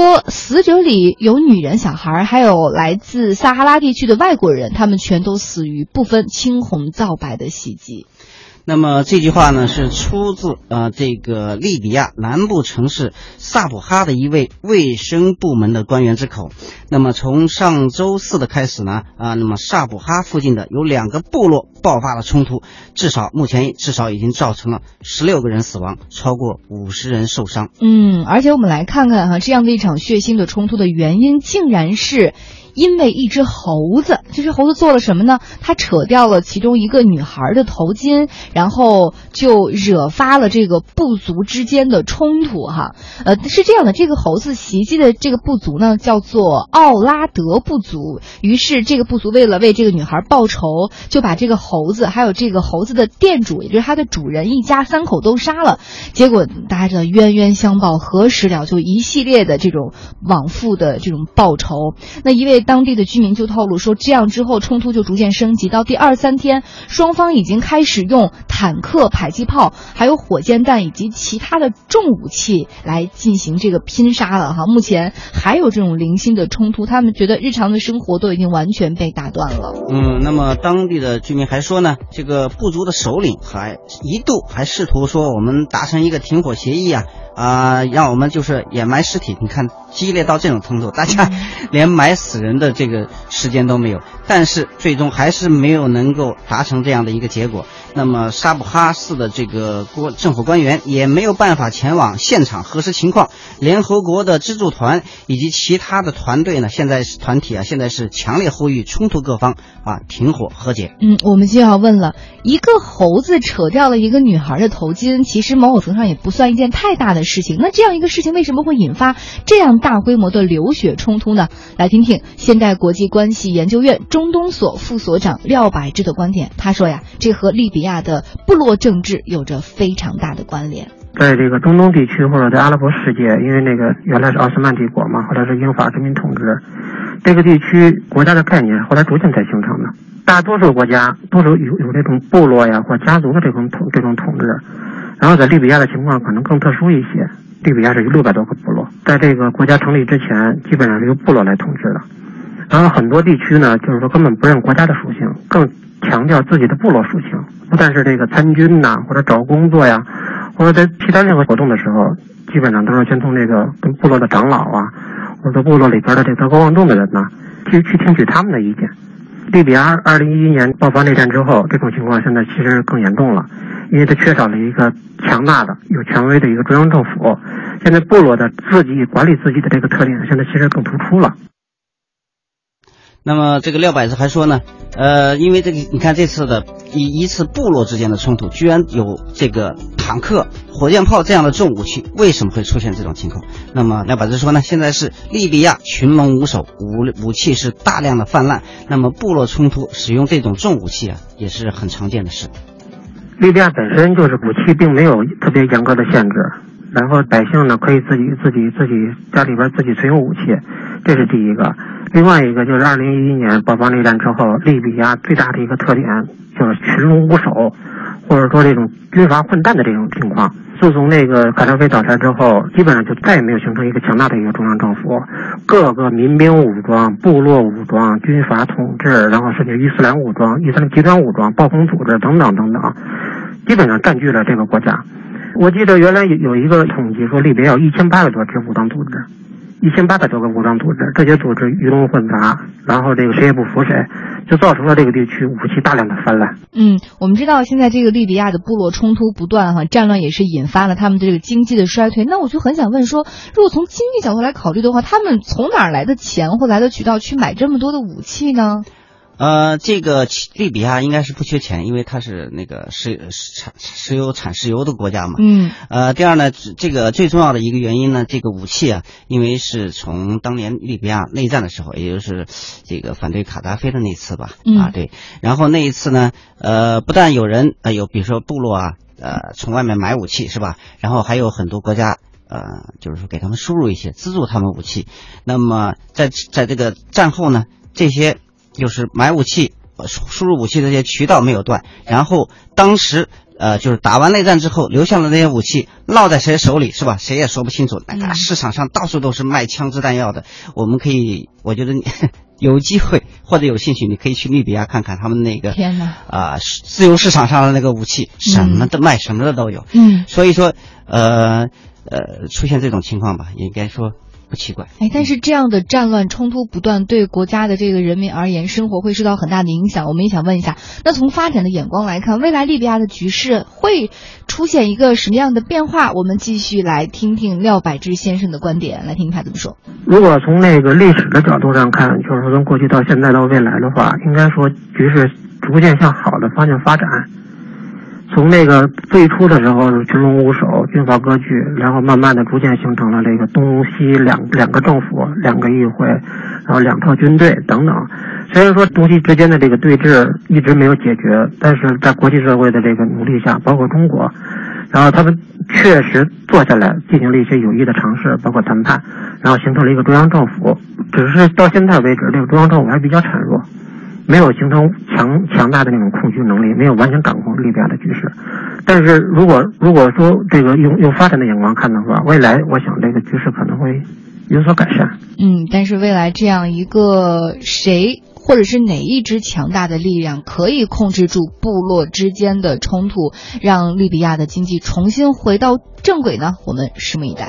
说死者里有女人、小孩，还有来自撒哈拉地区的外国人，他们全都死于不分青红皂白的袭击。那么这句话呢，是出自呃这个利比亚南部城市萨普哈的一位卫生部门的官员之口。那么从上周四的开始呢，啊，那么萨普哈附近的有两个部落爆发了冲突，至少目前至少已经造成了十六个人死亡，超过五十人受伤。嗯，而且我们来看看哈，这样的一场血腥的冲突的原因，竟然是。因为一只猴子，这只猴子做了什么呢？它扯掉了其中一个女孩的头巾，然后就惹发了这个部族之间的冲突。哈，呃，是这样的，这个猴子袭击的这个部族呢，叫做奥拉德部族。于是这个部族为了为这个女孩报仇，就把这个猴子还有这个猴子的店主，也就是它的主人一家三口都杀了。结果大家知道冤冤相报何时了？就一系列的这种往复的这种报仇。那一位。当地的居民就透露说，这样之后冲突就逐渐升级，到第二三天，双方已经开始用坦克、迫击炮、还有火箭弹以及其他的重武器来进行这个拼杀了哈。目前还有这种零星的冲突，他们觉得日常的生活都已经完全被打断了。嗯，那么当地的居民还说呢，这个部族的首领还一度还试图说我们达成一个停火协议啊。啊，让我们就是掩埋尸体，你看激烈到这种程度，大家 连埋死人的这个时间都没有，但是最终还是没有能够达成这样的一个结果。那么沙布哈市的这个国政府官员也没有办法前往现场核实情况。联合国的资助团以及其他的团队呢，现在是团体啊，现在是强烈呼吁冲突各方啊停火和解。嗯，我们就要问了，一个猴子扯掉了一个女孩的头巾，其实某种程度上也不算一件太大的事情。那这样一个事情为什么会引发这样大规模的流血冲突呢？来听听现代国际关系研究院中东所副所长廖百志的观点。他说呀，这和利比亚的部落政治有着非常大的关联。在这个中东地区或者在阿拉伯世界，因为那个原来是奥斯曼帝国嘛，后来是英法殖民统治，这个地区国家的概念后来逐渐才形成的。大多数国家都是有有这种部落呀或家族的这种统这种统治，然后在利比亚的情况可能更特殊一些。利比亚是有六百多个部落，在这个国家成立之前，基本上是由部落来统治的。然后很多地区呢，就是说根本不认国家的属性，更强调自己的部落属性。不但是这个参军呐，或者找工作呀，或者在其他任何活动的时候，基本上都是先从这个跟部落的长老啊，或者部落里边的这德高望重的人呐，去去听取他们的意见。利比亚二零一一年爆发内战之后，这种情况现在其实更严重了，因为它缺少了一个强大的、有权威的一个中央政府。现在部落的自己管理自己的这个特点，现在其实更突出了。那么这个廖百子还说呢，呃，因为这个你看这次的一一次部落之间的冲突，居然有这个坦克、火箭炮这样的重武器，为什么会出现这种情况？那么廖百子说呢，现在是利比亚群龙无首，武武器是大量的泛滥，那么部落冲突使用这种重武器啊，也是很常见的事。利比亚本身就是武器并没有特别严格的限制，然后百姓呢可以自己自己自己家里边自己存有武器，这是第一个。另外一个就是二零一一年爆发内战之后，利比亚最大的一个特点就是群龙无首，或者说这种军阀混战的这种情况。自从那个卡扎菲倒台之后，基本上就再也没有形成一个强大的一个中央政府，各个民兵武装、部落武装、军阀统治，然后甚至伊斯兰武装、伊斯兰极端武装、暴风组织等等等等，基本上占据了这个国家。我记得原来有有一个统计说，利比亚有一千八百多支武装组织。一千八百多个武装组织，这些组织鱼龙混杂，然后这个谁也不服谁，就造成了这个地区武器大量的泛滥。嗯，我们知道现在这个利比亚的部落冲突不断，哈，战乱也是引发了他们的这个经济的衰退。那我就很想问说，如果从经济角度来考虑的话，他们从哪儿来的钱或来的渠道去买这么多的武器呢？呃，这个利比亚应该是不缺钱，因为它是那个石产石油产石油的国家嘛。嗯。呃，第二呢，这个最重要的一个原因呢，这个武器啊，因为是从当年利比亚内战的时候，也就是这个反对卡扎菲的那次吧。嗯。啊，对。然后那一次呢，呃，不但有人呃有，比如说部落啊，呃，从外面买武器是吧？然后还有很多国家呃，就是说给他们输入一些资助他们武器。那么在在这个战后呢，这些。就是买武器，输入武器的这些渠道没有断，然后当时。呃，就是打完内战之后，留下了那些武器落在谁手里，是吧？谁也说不清楚。那个市场上到处都是卖枪支弹药的，我们可以，我觉得你有机会或者有兴趣，你可以去利比亚看看他们那个天哪啊，自由市场上的那个武器，什么的卖，什么的都有。嗯，所以说，呃呃，出现这种情况吧，应该说。不奇怪，哎，但是这样的战乱冲突不断，对国家的这个人民而言，生活会受到很大的影响。我们也想问一下，那从发展的眼光来看，未来利比亚的局势会出现一个什么样的变化？我们继续来听听廖柏志先生的观点，来听听他怎么说。如果从那个历史的角度上看，就是说从过去到现在到未来的话，应该说局势逐渐向好的方向发展。从那个最初的时候是群龙无首、军阀割据，然后慢慢的逐渐形成了这个东西两两个政府、两个议会，然后两套军队等等。虽然说东西之间的这个对峙一直没有解决，但是在国际社会的这个努力下，包括中国，然后他们确实坐下来进行了一些有益的尝试，包括谈判，然后形成了一个中央政府。只是到现在为止，这个中央政府还比较孱弱。没有形成强强大的那种控制能力，没有完全掌控利比亚的局势。但是如果如果说这个用用发展的眼光看的话，未来我想这个局势可能会有所改善。嗯，但是未来这样一个谁或者是哪一支强大的力量可以控制住部落之间的冲突，让利比亚的经济重新回到正轨呢？我们拭目以待。